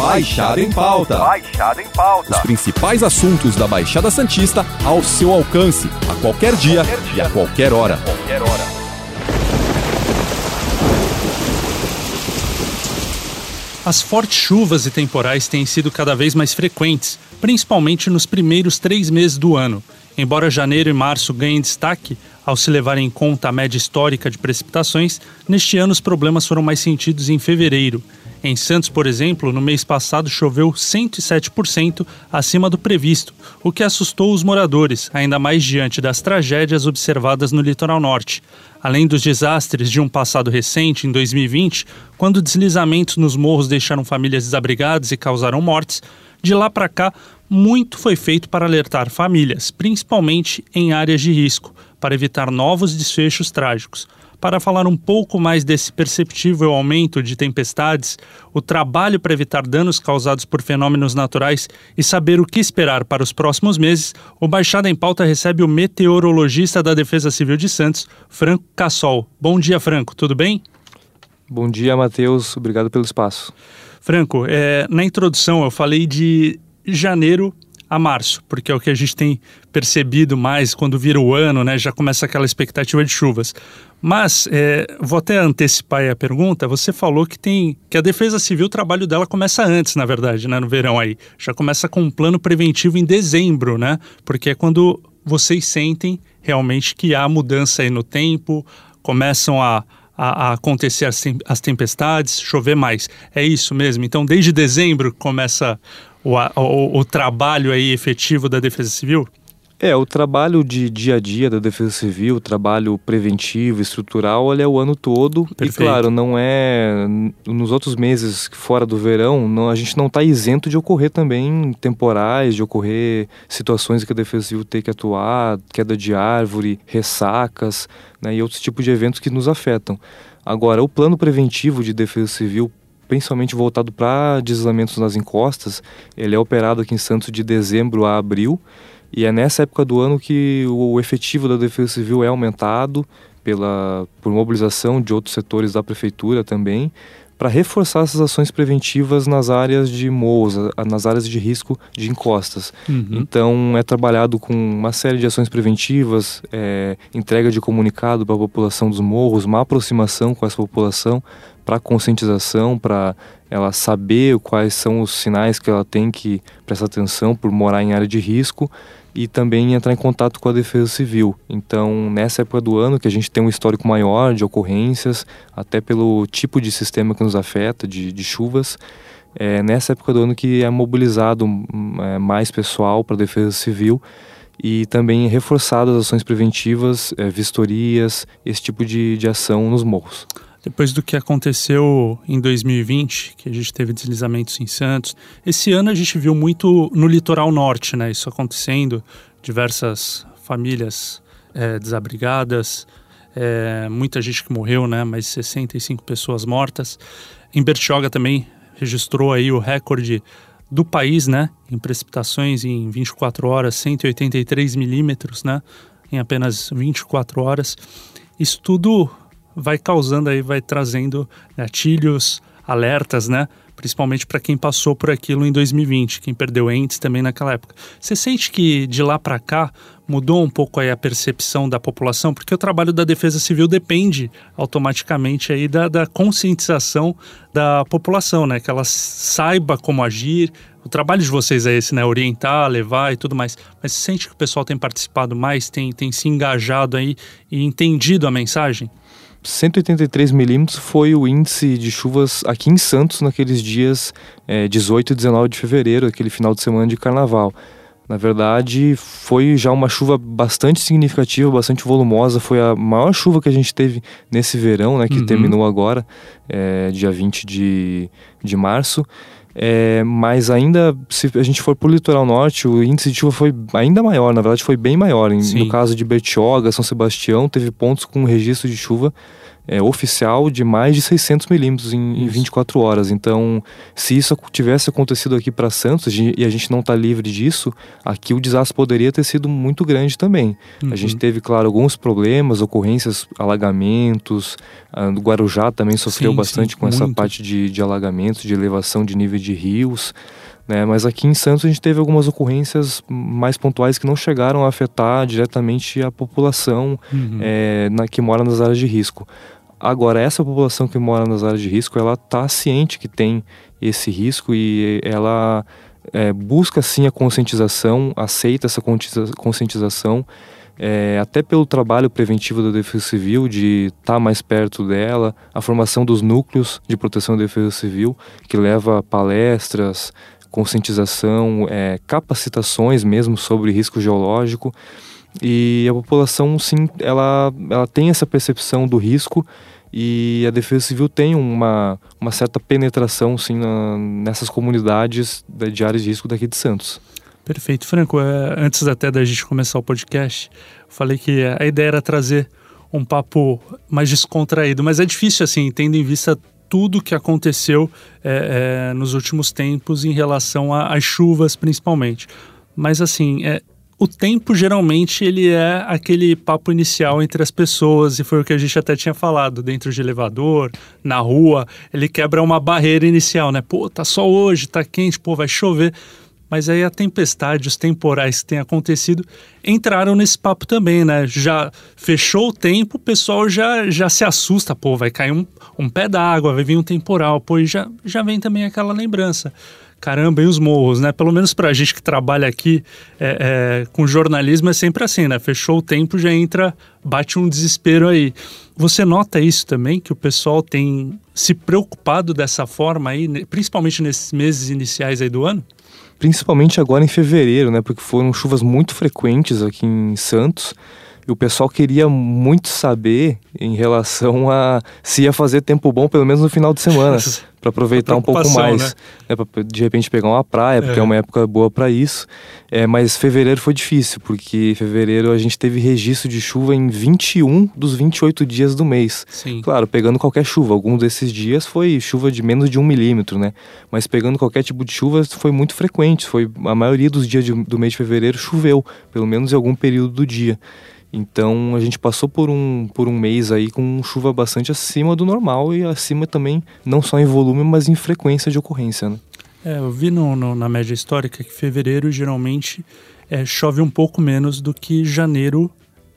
Baixada em Pauta. Baixada em Pauta. Os principais assuntos da Baixada Santista ao seu alcance, a qualquer dia, Qualquer dia. e a qualquer hora. Qualquer hora. As fortes chuvas e temporais têm sido cada vez mais frequentes, principalmente nos primeiros três meses do ano. Embora janeiro e março ganhem destaque, ao se levar em conta a média histórica de precipitações, neste ano os problemas foram mais sentidos em fevereiro. Em Santos, por exemplo, no mês passado choveu 107% acima do previsto, o que assustou os moradores, ainda mais diante das tragédias observadas no litoral norte. Além dos desastres de um passado recente, em 2020, quando deslizamentos nos morros deixaram famílias desabrigadas e causaram mortes, de lá para cá, muito foi feito para alertar famílias, principalmente em áreas de risco, para evitar novos desfechos trágicos. Para falar um pouco mais desse perceptível aumento de tempestades, o trabalho para evitar danos causados por fenômenos naturais e saber o que esperar para os próximos meses, o Baixada em Pauta recebe o meteorologista da Defesa Civil de Santos, Franco Cassol. Bom dia, Franco, tudo bem? Bom dia, Matheus. Obrigado pelo espaço. Franco, é, na introdução eu falei de janeiro a março, porque é o que a gente tem percebido mais quando vira o ano, né? Já começa aquela expectativa de chuvas. Mas é, vou até antecipar a pergunta. Você falou que tem que a Defesa Civil, o trabalho dela começa antes, na verdade, né? No verão aí, já começa com um plano preventivo em dezembro, né? Porque é quando vocês sentem realmente que há mudança aí no tempo, começam a a, acontecer as tempestades, chover mais. É isso mesmo? Então, desde dezembro começa o, o, o trabalho aí efetivo da Defesa Civil? É, o trabalho de dia a dia da Defesa Civil, o trabalho preventivo, estrutural, ele é o ano todo. Perfeito. E claro, não é nos outros meses fora do verão, não, a gente não está isento de ocorrer também temporais, de ocorrer situações que a Defesa Civil tem que atuar, queda de árvore, ressacas, né, e outros tipos de eventos que nos afetam. Agora, o plano preventivo de Defesa Civil principalmente voltado para deslizamentos nas encostas, ele é operado aqui em Santos de dezembro a abril. E é nessa época do ano que o efetivo da Defesa Civil é aumentado pela, por mobilização de outros setores da prefeitura também, para reforçar essas ações preventivas nas áreas de morros, nas áreas de risco de encostas. Uhum. Então é trabalhado com uma série de ações preventivas, é, entrega de comunicado para a população dos morros, uma aproximação com essa população para conscientização, para ela saber quais são os sinais que ela tem que prestar atenção por morar em área de risco e também entrar em contato com a Defesa Civil. Então, nessa época do ano que a gente tem um histórico maior de ocorrências, até pelo tipo de sistema que nos afeta, de, de chuvas, é nessa época do ano que é mobilizado é, mais pessoal para a Defesa Civil e também reforçado as ações preventivas, é, vistorias, esse tipo de, de ação nos morros. Depois do que aconteceu em 2020, que a gente teve deslizamentos em Santos, esse ano a gente viu muito no litoral norte, né? Isso acontecendo, diversas famílias é, desabrigadas, é, muita gente que morreu, né? Mais 65 pessoas mortas. Em Bertioga também registrou aí o recorde do país, né? Em precipitações em 24 horas, 183 milímetros, né? Em apenas 24 horas. Isso tudo vai causando aí, vai trazendo gatilhos, alertas, né? Principalmente para quem passou por aquilo em 2020, quem perdeu entes também naquela época. Você sente que de lá para cá mudou um pouco aí a percepção da população? Porque o trabalho da Defesa Civil depende automaticamente aí da, da conscientização da população, né? Que ela saiba como agir. O trabalho de vocês é esse, né? Orientar, levar e tudo mais. Mas você sente que o pessoal tem participado mais, tem, tem se engajado aí e entendido a mensagem? 183 milímetros foi o índice de chuvas aqui em Santos naqueles dias é, 18 e 19 de fevereiro, aquele final de semana de carnaval. Na verdade, foi já uma chuva bastante significativa, bastante volumosa. Foi a maior chuva que a gente teve nesse verão, né, que Uhum. terminou agora, é, dia 20 de, de março. É, mas ainda, se a gente for para o litoral norte, o índice de chuva foi ainda maior, na verdade foi bem maior. Em- no caso de Bertioga, São Sebastião, teve pontos com registro de chuva é, oficial de mais de 600 milímetros em, em 24 horas. Então, se isso tivesse acontecido aqui para Santos e a gente não está livre disso, aqui o desastre poderia ter sido muito grande também. Uhum. A gente uhum. teve, claro, alguns problemas, ocorrências, alagamentos. Ah, o Guarujá também sofreu sim, bastante sim, com muito. essa parte de, de alagamentos, de elevação de nível de rios. Né? Mas aqui em Santos a gente teve algumas ocorrências mais pontuais que não chegaram a afetar diretamente a população uhum. é, na, que mora nas áreas de risco. Agora, essa população que mora nas áreas de risco, ela está ciente que tem esse risco e ela é, busca sim a conscientização, aceita essa conscientização, é, até pelo trabalho preventivo da Defesa Civil, de estar tá mais perto dela, a formação dos núcleos de proteção da Defesa Civil, que leva palestras, conscientização, é, capacitações mesmo sobre risco geológico. E a população, sim, ela, ela tem essa percepção do risco e a Defesa Civil tem uma, uma certa penetração, sim, na, nessas comunidades de áreas de risco daqui de Santos. Perfeito. Franco, é, antes até da gente começar o podcast, falei que a ideia era trazer um papo mais descontraído, mas é difícil, assim, tendo em vista tudo que aconteceu é, é, nos últimos tempos em relação às chuvas, principalmente. Mas, assim, é, o tempo geralmente ele é aquele papo inicial entre as pessoas e foi o que a gente até tinha falado dentro de elevador, na rua, ele quebra uma barreira inicial, né? Pô, tá só hoje, tá quente, pô, vai chover. Mas aí a tempestade, os temporais que têm acontecido entraram nesse papo também, né? Já fechou o tempo, o pessoal já, já se assusta, pô, vai cair um, um pé d'água, vai vir um temporal, pô, e já, já vem também aquela lembrança caramba, e os morros, né? Pelo menos pra gente que trabalha aqui é, é, com jornalismo é sempre assim, né? Fechou o tempo, já entra, bate um desespero aí. Você nota isso também, que o pessoal tem se preocupado dessa forma aí, principalmente nesses meses iniciais aí do ano? Principalmente agora em fevereiro, né? Porque foram chuvas muito frequentes aqui em Santos o pessoal queria muito saber em relação a se ia fazer tempo bom, pelo menos no final de semana, para aproveitar um pouco mais. Né? né de repente pegar uma praia, porque é, é uma época boa para isso. É, mas fevereiro foi difícil, porque fevereiro a gente teve registro de chuva em 21 dos 28 dias do mês. Sim. Claro, pegando qualquer chuva. Alguns desses dias foi chuva de menos de um milímetro, né? Mas pegando qualquer tipo de chuva foi muito frequente. Foi a maioria dos dias de, do mês de fevereiro choveu, pelo menos em algum período do dia. Então a gente passou por um, por um mês aí com chuva bastante acima do normal e acima também, não só em volume, mas em frequência de ocorrência. Né? É, eu vi no, no, na média histórica que fevereiro geralmente é, chove um pouco menos do que janeiro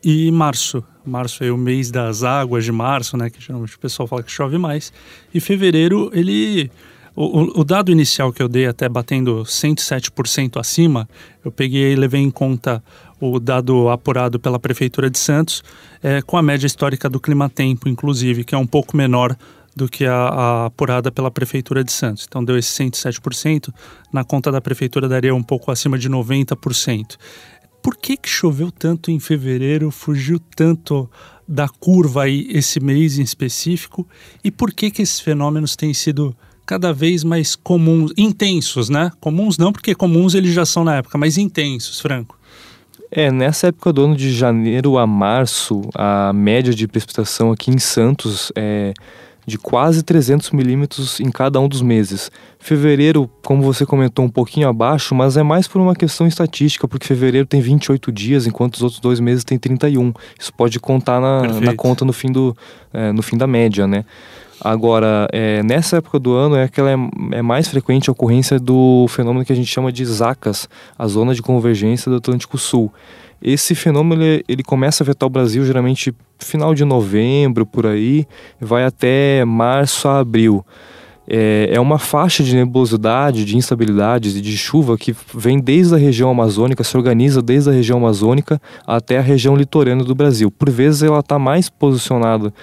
e março. Março é o mês das águas de março, né? Que geralmente o pessoal fala que chove mais. E fevereiro, ele. O, o dado inicial que eu dei, até batendo 107% acima, eu peguei e levei em conta o dado apurado pela Prefeitura de Santos, é, com a média histórica do clima-tempo, inclusive, que é um pouco menor do que a, a, apurada pela Prefeitura de Santos. Então deu esse 107%, na conta da Prefeitura daria um pouco acima de 90%. Por que, que choveu tanto em fevereiro, fugiu tanto da curva aí esse mês em específico? E por que, que esses fenômenos têm sido cada vez mais comuns, intensos, né? Comuns não, porque comuns eles já são na época, mas intensos, Franco. É, nessa época do ano de janeiro a março, a média de precipitação aqui em Santos é de quase 300 milímetros em cada um dos meses. Fevereiro, como você comentou, um pouquinho abaixo, mas é mais por uma questão estatística, porque fevereiro tem 28 dias, enquanto os outros dois meses tem 31. Isso pode contar na, na conta no fim, do, é, no fim da média, né? Agora, é, nessa época do ano é que é, é, mais frequente a ocorrência do fenômeno que a gente chama de ZACAS, a Zona de Convergência do Atlântico Sul. Esse fenômeno ele, ele começa a afetar o Brasil geralmente final de novembro, por aí, vai até março a abril. É, é uma faixa de nebulosidade, de instabilidades e de chuva que vem desde a região amazônica, se organiza desde a região amazônica até a região litorânea do Brasil. Por vezes ela está mais posicionada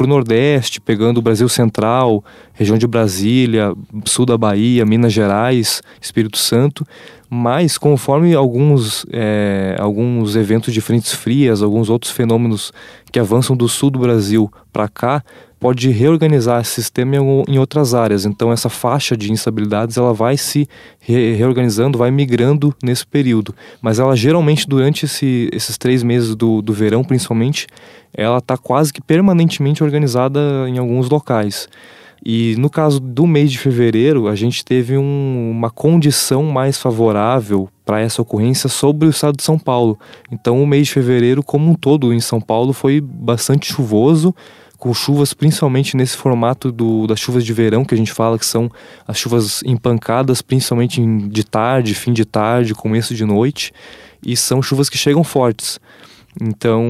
para o Nordeste, pegando o Brasil Central, região de Brasília, sul da Bahia, Minas Gerais, Espírito Santo, mas conforme alguns, é, alguns eventos de frentes frias, alguns outros fenômenos que avançam do sul do Brasil para cá, pode reorganizar esse sistema em, outras áreas. Então essa faixa de instabilidades ela vai se re reorganizando, vai migrando nesse período. Mas ela geralmente durante esse, esses três meses do, do verão, principalmente, ela está quase que permanentemente organizada em alguns locais. E no caso do mês de fevereiro, a gente teve um, uma condição mais favorável para essa ocorrência sobre o estado de São Paulo. Então, o mês de fevereiro, como um todo em São Paulo, foi bastante chuvoso, com chuvas principalmente nesse formato do, das chuvas de verão, que a gente fala que são as chuvas empancadas, principalmente de tarde, fim de tarde, começo de noite, e são chuvas que chegam fortes. Então,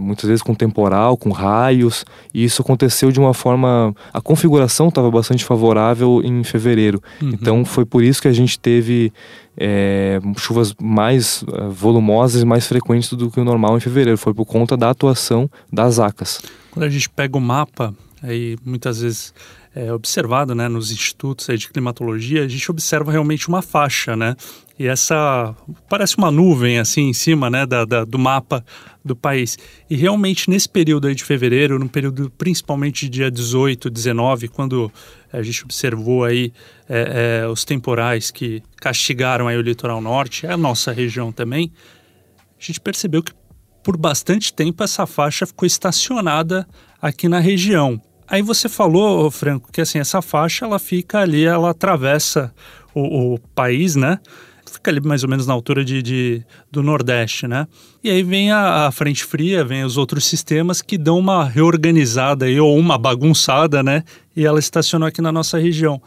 muitas vezes com temporal, com raios, e isso aconteceu de uma forma. A configuração estava bastante favorável em fevereiro. Uhum. Então, foi por isso que a gente teve é, chuvas mais uh, volumosas e mais frequentes do que o normal em fevereiro. Foi por conta da atuação das acas. Quando a gente pega o mapa, aí muitas vezes é, observado né, nos institutos de climatologia, a gente observa realmente uma faixa, né? E essa parece uma nuvem assim em cima né, da, da, do mapa do país. E realmente nesse período aí de fevereiro, no período principalmente de dia 18, 19, quando a gente observou aí é, é, os temporais que castigaram aí o litoral norte, a nossa região também, a gente percebeu que por bastante tempo essa faixa ficou estacionada aqui na região. Aí você falou, Franco, que assim, essa faixa ela fica ali, ela atravessa o, o país, né? Fica ali mais ou menos na altura de, de do Nordeste, né? E aí vem a, a, frente fria, vem os outros sistemas que dão uma reorganizada aí, ou uma bagunçada, né? E ela estacionou aqui na nossa região.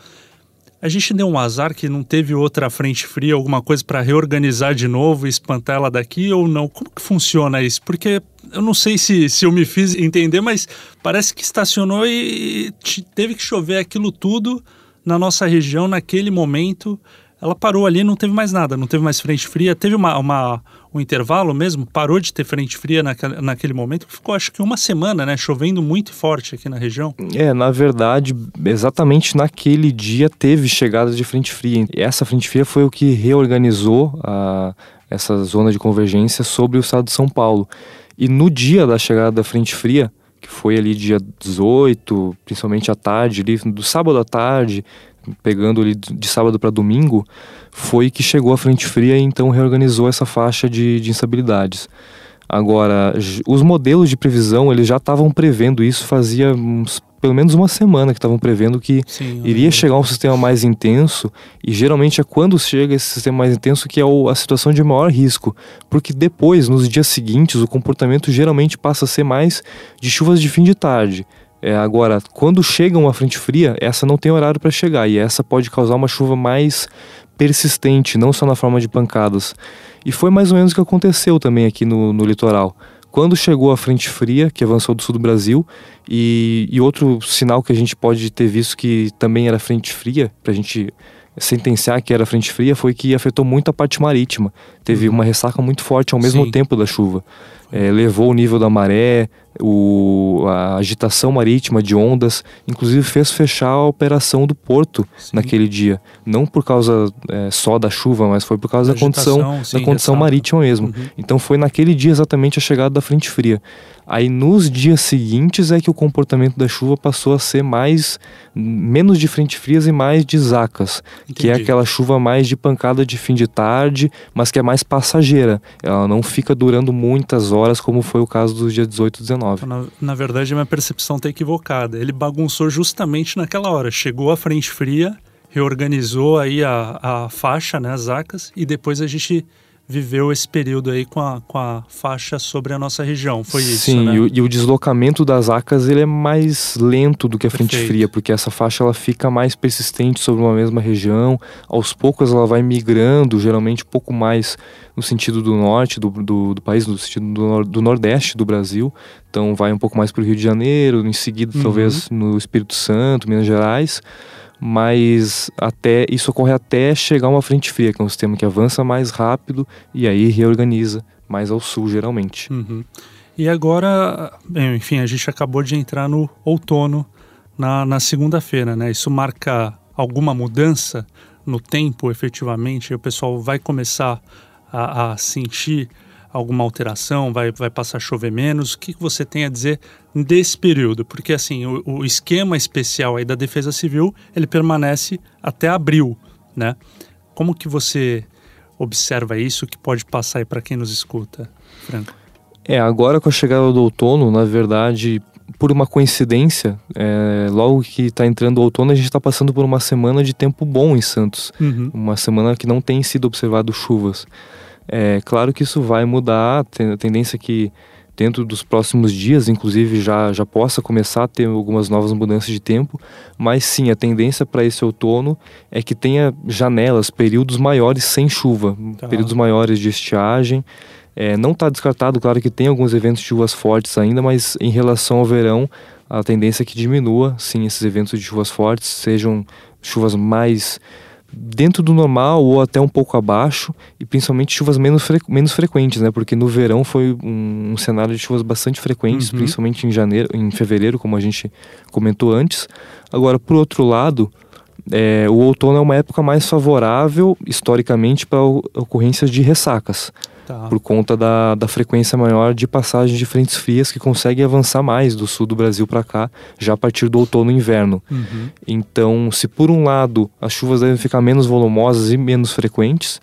A gente deu um azar que não teve outra frente fria, alguma coisa para reorganizar de novo e espantar ela daqui ou não? Como que funciona isso? Porque eu não sei se, se eu me fiz entender, mas parece que estacionou e teve que chover aquilo tudo na nossa região naquele momento ela parou ali, não teve mais nada, não teve mais frente fria. Teve uma, uma um intervalo mesmo, parou de ter frente fria naquele, naquele momento, ficou acho que uma semana, né, chovendo muito forte aqui na região. É, na verdade, exatamente naquele dia teve chegada de frente fria. E essa frente fria foi o que reorganizou a, essa zona de convergência sobre o estado de São Paulo. E no dia da chegada da frente fria, que foi ali dia 18, principalmente à tarde, ali, do sábado à tarde, pegando ali de sábado para domingo, foi que chegou a frente fria e então reorganizou essa faixa de, de instabilidades. Agora, os modelos de previsão, eles já estavam prevendo isso fazia uns, pelo menos uma semana que estavam prevendo que Sim, iria chegar um sistema mais intenso e geralmente é quando chega esse sistema mais intenso que é o, a situação de maior risco, porque depois, nos dias seguintes, o comportamento geralmente passa a ser mais de chuvas de fim de tarde. É, agora, quando chega uma frente fria, essa não tem horário para chegar e essa pode causar uma chuva mais persistente, não só na forma de pancadas. E foi mais ou menos o que aconteceu também aqui no, no litoral. Quando chegou a frente fria, que avançou do sul do Brasil, e, e outro sinal que a gente pode ter visto que também era frente fria, para a gente sentenciar que era frente fria, foi que afetou muito a parte marítima. Teve uhum. uma ressaca muito forte ao mesmo Sim. tempo da chuva. É, levou o nível da maré, o, a agitação marítima de ondas, inclusive fez fechar a operação do porto sim. naquele dia. Não por causa é, só da chuva, mas foi por causa da, da condição, sim, da condição marítima mesmo. Uhum. Então foi naquele dia exatamente a chegada da frente fria. Aí nos dias seguintes é que o comportamento da chuva passou a ser mais menos de frente frias e mais de zacas, Entendi. que é aquela chuva mais de pancada de fim de tarde, mas que é mais passageira. Ela não fica durando muitas horas como foi o caso dos dias 18 e 19. Na, na verdade, minha percepção está equivocada. Ele bagunçou justamente naquela hora. Chegou a frente fria, reorganizou aí a, a faixa, né, as zacas, e depois a gente viveu esse período aí com a, com a faixa sobre a nossa região, foi isso, Sim, né? e, o, e o deslocamento das acas ele é mais lento do que a frente Perfeito. fria, porque essa faixa ela fica mais persistente sobre uma mesma região, aos poucos ela vai migrando, geralmente um pouco mais no sentido do norte do, do, do país, no sentido do, do, nordeste do Brasil, então vai um pouco mais para o Rio de Janeiro, em seguida uhum. talvez no Espírito Santo, Minas Gerais, mas até isso ocorre até chegar uma frente fria, que é um sistema que avança mais rápido e aí reorganiza mais ao sul, geralmente. Uhum. E agora, enfim, a gente acabou de entrar no outono na, na segunda-feira, né? Isso marca alguma mudança no tempo, efetivamente? O pessoal vai começar a, a sentir alguma alteração? Vai, vai passar a chover menos? O que, que você tem a dizer desse período? Porque assim, o, o esquema especial aí da Defesa Civil, ele permanece até abril, né? Como que você observa isso que pode passar aí para quem nos escuta, Franco? É, agora com a chegada do outono, na verdade, por uma coincidência, é, logo que está entrando o outono, a gente está passando por uma semana de tempo bom em Santos. Uhum. Uma semana que não tem sido observado chuvas. É claro que isso vai mudar, a tendência é que dentro dos próximos dias, inclusive, já, já possa começar a ter algumas novas mudanças de tempo, mas sim, a tendência para esse outono é que tenha janelas, períodos maiores sem chuva, tá. períodos maiores de estiagem. É, não está descartado, claro que tem alguns eventos de chuvas fortes ainda, mas em relação ao verão, a tendência é que diminua, sim, esses eventos de chuvas fortes, sejam chuvas mais dentro do normal ou até um pouco abaixo e principalmente chuvas menos, fre menos frequentes, né? Porque no verão foi um, um cenário de chuvas bastante frequentes, uhum. principalmente em janeiro, em fevereiro, como a gente comentou antes. Agora, por outro lado, é, o outono é uma época mais favorável historicamente para ocorrências de ressacas. Tá. Por conta da, da frequência maior de passagem de frentes frias que conseguem avançar mais do sul do Brasil para cá, já a partir do outono e inverno. Uhum. Então, se por um lado as chuvas devem ficar menos volumosas e menos frequentes,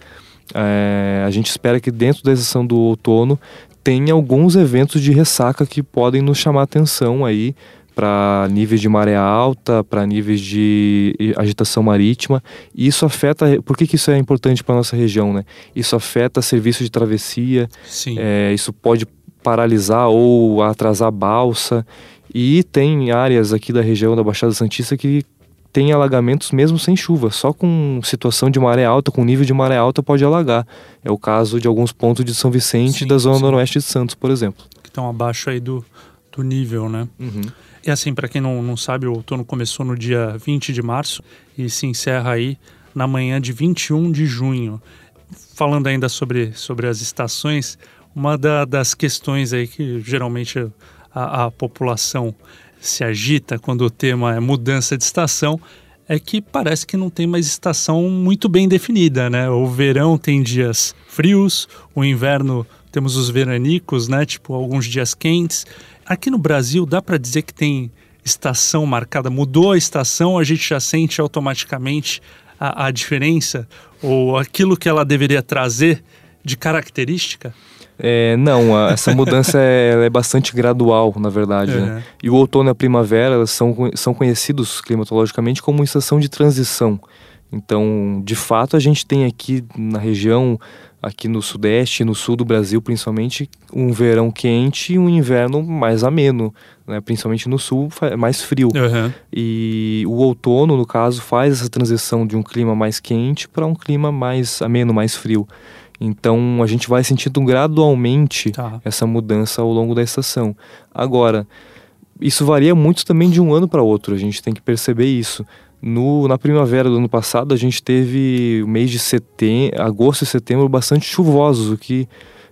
é, a gente espera que dentro da estação do outono tenha alguns eventos de ressaca que podem nos chamar atenção aí para níveis de maré alta, para níveis de agitação marítima. E isso afeta. Por que, que isso é importante para nossa região, né? Isso afeta serviço de travessia. Sim. É, isso pode paralisar ou atrasar balsa. E tem áreas aqui da região da Baixada Santista que tem alagamentos mesmo sem chuva, só com situação de maré alta, com nível de maré alta pode alagar. É o caso de alguns pontos de São Vicente e da zona sim. noroeste de Santos, por exemplo. Que estão abaixo aí do, do nível, né? Uhum. E assim, para quem não, não sabe, o outono começou no dia 20 de março e se encerra aí na manhã de 21 de junho. Falando ainda sobre, sobre as estações, uma da, das questões aí que geralmente a, a população se agita quando o tema é mudança de estação é que parece que não tem mais estação muito bem definida, né? O verão tem dias frios, o inverno temos os veranicos, né? Tipo alguns dias quentes Aqui no Brasil, dá para dizer que tem estação marcada? Mudou a estação, a gente já sente automaticamente a, a diferença? Ou aquilo que ela deveria trazer de característica? É, não, a, essa mudança é, é, bastante gradual, na verdade. Né? Uhum. Né? E o outono e a primavera são, são conhecidos climatologicamente como estação de transição. Então, de fato, a gente tem aqui na região, aqui no sudeste, no sul do Brasil principalmente, um verão quente e um inverno mais ameno, né? principalmente no sul, mais frio. Uhum. E o outono, no caso, faz essa transição de um clima mais quente para um clima mais ameno, mais frio. Então, a gente vai sentindo gradualmente tá. essa mudança ao longo da estação. Agora, isso varia muito também de um ano para outro, a gente tem que perceber isso. No, na primavera do ano passado, a gente teve o mês de setembro, agosto e setembro bastante chuvosos, o que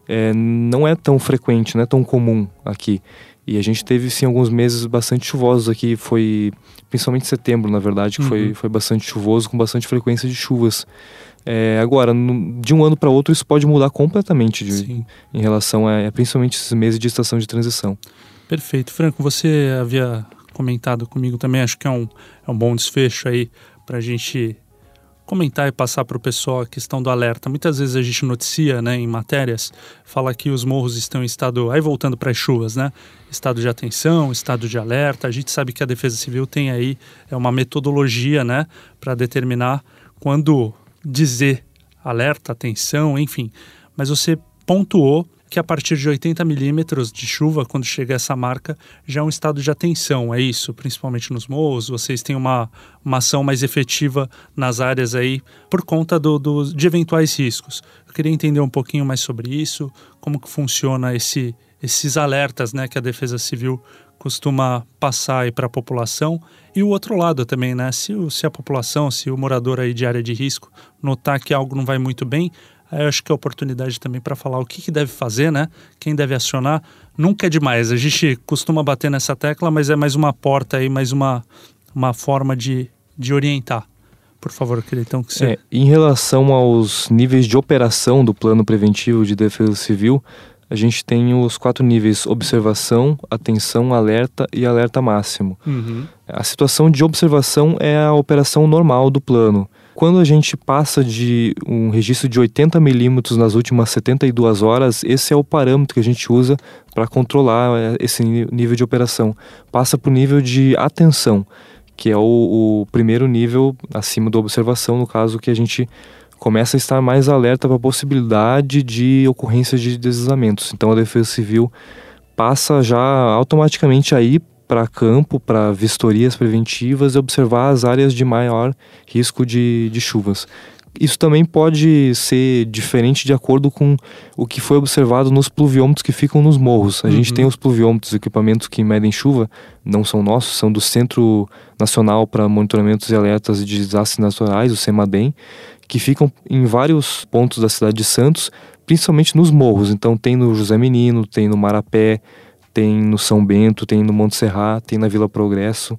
é, não é tão frequente, não é tão comum aqui. E a gente teve sim alguns meses bastante chuvosos aqui, foi principalmente setembro, na verdade, que uhum. foi, foi bastante chuvoso, com bastante frequência de chuvas. É, agora, no, de um ano para outro, isso pode mudar completamente de, em relação a, principalmente esses meses de estação de transição. Perfeito. Franco, você havia comentado comigo também, acho que é um, é um bom desfecho aí para a gente comentar e passar para o pessoal a questão do alerta. Muitas vezes a gente noticia, né, em matérias, fala que os morros estão em estado, aí voltando para as chuvas, né, estado de atenção, estado de alerta. A gente sabe que a Defesa Civil tem aí é uma metodologia, né, para determinar quando dizer alerta, atenção, enfim. Mas você pontuou que a partir de 80 milímetros de chuva, quando chega essa marca, já é um estado de atenção, é isso? Principalmente nos morros, vocês têm uma, uma ação mais efetiva nas áreas aí por conta do, do, de eventuais riscos. Eu queria entender um pouquinho mais sobre isso, como que funciona esse, esses alertas né, que a Defesa Civil costuma passar para a população e o outro lado também, né? Se, se a população, se o morador aí de área de risco notar que algo não vai muito bem, eu acho que é oportunidade também para falar o que, que, deve fazer, né? Quem deve acionar. Nunca é demais. A gente costuma bater nessa tecla, mas é mais uma porta aí, mais uma, uma forma de, de orientar. Por favor, então que você. É, em relação aos níveis de operação do plano preventivo de defesa civil, a gente tem os quatro níveis: observação, atenção, alerta e alerta máximo. Uhum. A situação de observação é a operação normal do plano. Quando a gente passa de um registro de 80 milímetros nas últimas 72 horas, esse é o parâmetro que a gente usa para controlar é, esse nível de operação. Passa para o nível de atenção, que é o, o primeiro nível acima da observação, no caso que a gente começa a estar mais alerta para a possibilidade de ocorrência de deslizamentos. Então a Defesa Civil passa já automaticamente aí para campo, para vistorias preventivas e observar as áreas de maior risco de, de chuvas. Isso também pode ser diferente de acordo com o que foi observado nos pluviômetros que ficam nos morros. A uhum. gente tem os pluviômetros, equipamentos que medem chuva, não são nossos, são do Centro Nacional para Monitoramentos e Alertas de Desastres Naturais, o CEMADEM, que ficam em vários pontos da cidade de Santos, principalmente nos morros. Então tem no José Menino, tem no Marapé, tem no São Bento, tem no Monte Serrat, tem na Vila Progresso,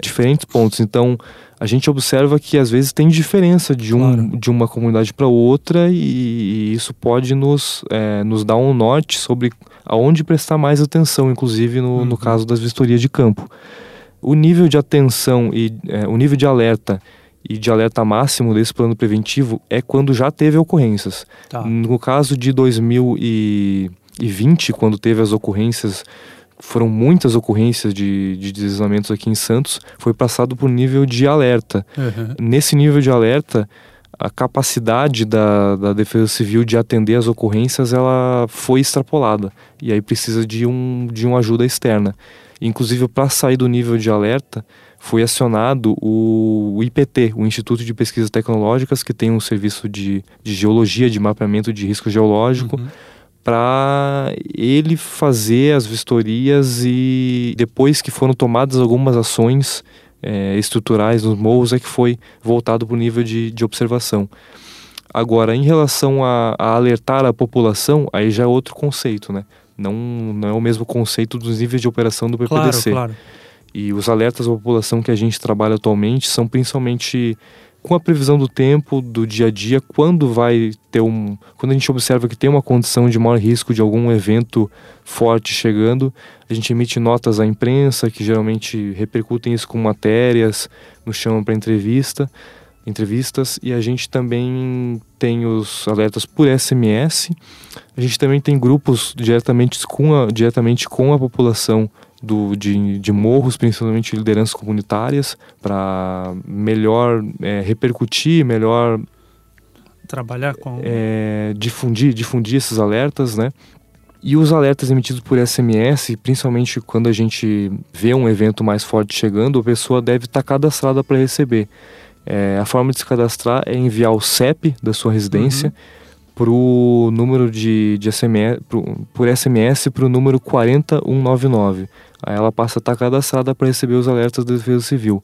diferentes pontos. Então a gente observa que às vezes tem diferença de, um, claro. de uma comunidade para outra e, e, isso pode nos, é, nos dar um norte sobre aonde prestar mais atenção, inclusive no, uhum. no caso das vistorias de campo. O nível de atenção e é, o nível de alerta e de alerta máximo desse plano preventivo é quando já teve ocorrências. Tá. No caso de 2020, quando teve as ocorrências, foram muitas ocorrências de, de deslizamentos aqui em Santos, foi passado por nível de alerta. Uhum. Nesse nível de alerta, a capacidade da, da Defesa Civil de atender as ocorrências ela foi extrapolada e aí precisa de um de uma ajuda externa. Inclusive para sair do nível de alerta, foi acionado o IPT, o Instituto de Pesquisas Tecnológicas, que tem um serviço de, de geologia, de mapeamento de risco geológico, uhum. Para ele fazer as vistorias e depois que foram tomadas algumas ações é, estruturais nos morros, é que foi voltado para o nível de, de observação. Agora, em relação a, a, alertar a população, aí já é outro conceito, né? Não, não é o mesmo conceito dos níveis de operação do PPDC. Claro, claro. E os alertas à população que a gente trabalha atualmente são principalmente com a previsão do tempo, do dia a dia, quando vai ter um. Quando a gente observa que tem uma condição de maior risco de algum evento forte chegando, a gente emite notas à imprensa, que geralmente repercutem isso com matérias, nos chamam para entrevista, entrevistas, e a gente também tem os alertas por SMS. A gente também tem grupos diretamente com a, diretamente com a população do, de, de morros, principalmente lideranças comunitárias, para melhor é, repercutir, melhor trabalhar com é, difundir, difundir esses alertas, né? E os alertas emitidos por SMS, principalmente quando a gente vê um evento mais forte chegando, a pessoa deve estar cadastrada para receber. É, a forma de se cadastrar é enviar o CEP da sua residência. Uhum pro número de, de SMS, pro, por SMS para o número 40199. Aí ela passa a estar cadastrada para receber os alertas da Defesa Civil.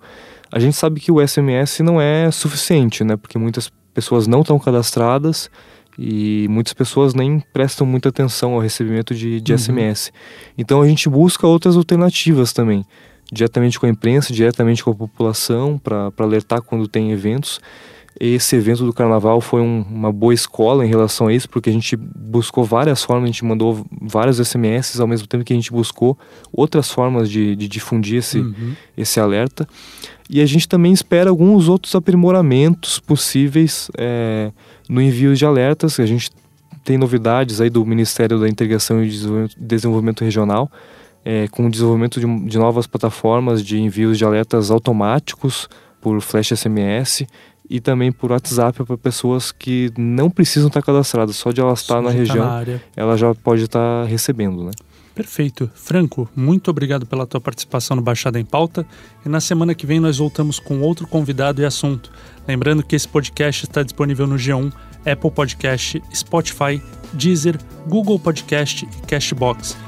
A gente sabe que o SMS não é suficiente, né? Porque muitas pessoas não estão cadastradas e muitas pessoas nem prestam muita atenção ao recebimento de, de uhum. SMS. Então a gente busca outras alternativas também, diretamente com a imprensa, diretamente com a população, para alertar quando tem eventos. Esse evento do carnaval foi um, uma boa escola em relação a isso, porque a gente buscou várias formas, a gente mandou vários SMS ao mesmo tempo que a gente buscou outras formas de, de difundir esse, uhum. esse alerta. E a gente também espera alguns outros aprimoramentos possíveis é, no envio de alertas. A gente tem novidades aí do Ministério da Integração e Desenvolvimento Regional, é, com o desenvolvimento de, de novas plataformas de envios de alertas automáticos por flash SMS e também por WhatsApp para pessoas que não precisam estar cadastradas, só de ela estar na região, tá na ela já pode estar recebendo, né? Perfeito. Franco, muito obrigado pela tua participação no Baixada em Pauta. E na semana que vem nós voltamos com outro convidado e assunto. Lembrando que esse podcast está disponível no G1, Apple Podcast, Spotify, Deezer, Google Podcast e Cashbox.